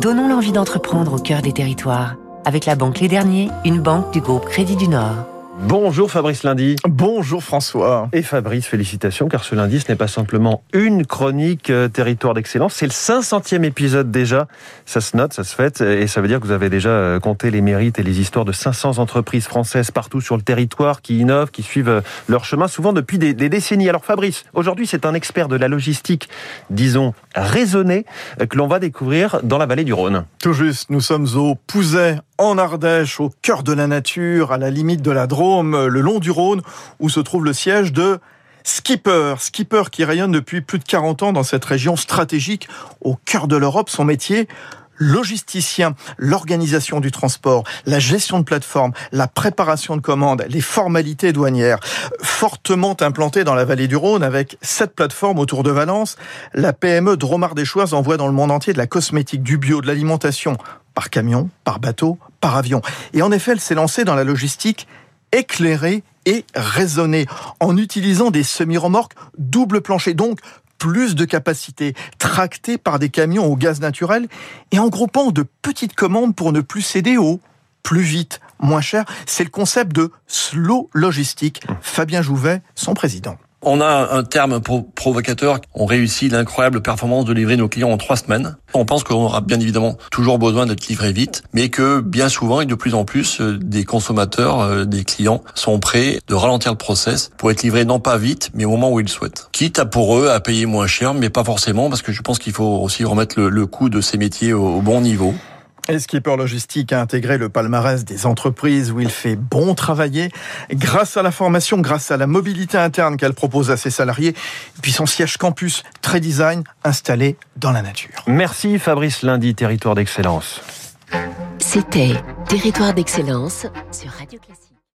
Donnons l'envie d'entreprendre au cœur des territoires. Avec la Banque Les Derniers, une banque du groupe Crédit du Nord. Bonjour Fabrice Lundi. Bonjour François. Et Fabrice, félicitations, car ce lundi, ce n'est pas simplement une chronique euh, territoire d'excellence, c'est le 500e épisode déjà. Ça se note, ça se fête, et ça veut dire que vous avez déjà euh, compté les mérites et les histoires de 500 entreprises françaises partout sur le territoire qui innovent, qui suivent euh, leur chemin, souvent depuis des, des décennies. Alors Fabrice, aujourd'hui, c'est un expert de la logistique, disons, raisonnée, que l'on va découvrir dans la vallée du Rhône. Tout juste, nous sommes au Pouzet, en Ardèche, au cœur de la nature, à la limite de la Drôme, le long du Rhône, où se trouve le siège de Skipper. Skipper qui rayonne depuis plus de 40 ans dans cette région stratégique, au cœur de l'Europe. Son métier, logisticien, l'organisation du transport, la gestion de plateforme, la préparation de commandes, les formalités douanières, fortement implanté dans la vallée du Rhône avec sept plateformes autour de Valence, la PME Dromard des envoie dans le monde entier de la cosmétique, du bio, de l'alimentation, par camion, par bateau, par avion. Et en effet, elle s'est lancée dans la logistique éclairée et raisonnée, en utilisant des semi-remorques double plancher, donc plus de capacité, tractées par des camions au gaz naturel et en groupant de petites commandes pour ne plus céder au plus vite, moins cher. C'est le concept de slow logistique. Fabien Jouvet, son président. On a un terme provocateur. On réussit l'incroyable performance de livrer nos clients en trois semaines. On pense qu'on aura bien évidemment toujours besoin d'être livré vite, mais que bien souvent et de plus en plus, euh, des consommateurs, euh, des clients sont prêts de ralentir le process pour être livrés non pas vite, mais au moment où ils souhaitent. Quitte à pour eux à payer moins cher, mais pas forcément, parce que je pense qu'il faut aussi remettre le, coût de ces métiers au bon niveau. Et Skipper Logistique a intégré le palmarès des entreprises où il fait bon travailler grâce à la formation, grâce à la mobilité interne qu'elle propose à ses salariés, et puis son siège campus très design installé dans la nature. Merci Fabrice Lundi, Territoire d'Excellence. C'était Territoire d'Excellence sur Radio Classique.